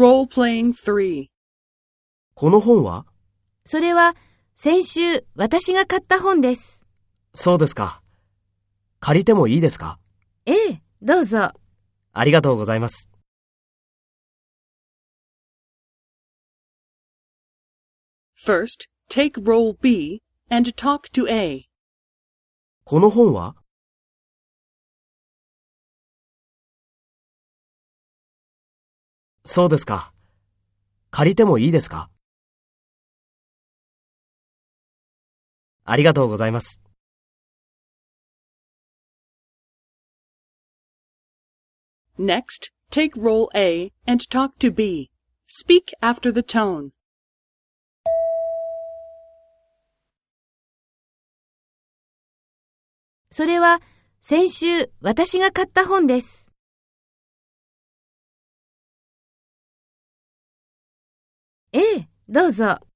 Role-playing 3. この本は？それは先週私が買った本です。そうですか。借りてもいいですか？ええ、どうぞ。ありがとうございます。First, take role B and talk to A. この本は？そうですか。借りてもいいですかありがとうございます。Next, take role A and talk to B. Speak after the tone. それは先週私が買った本です。ええ、どうぞ。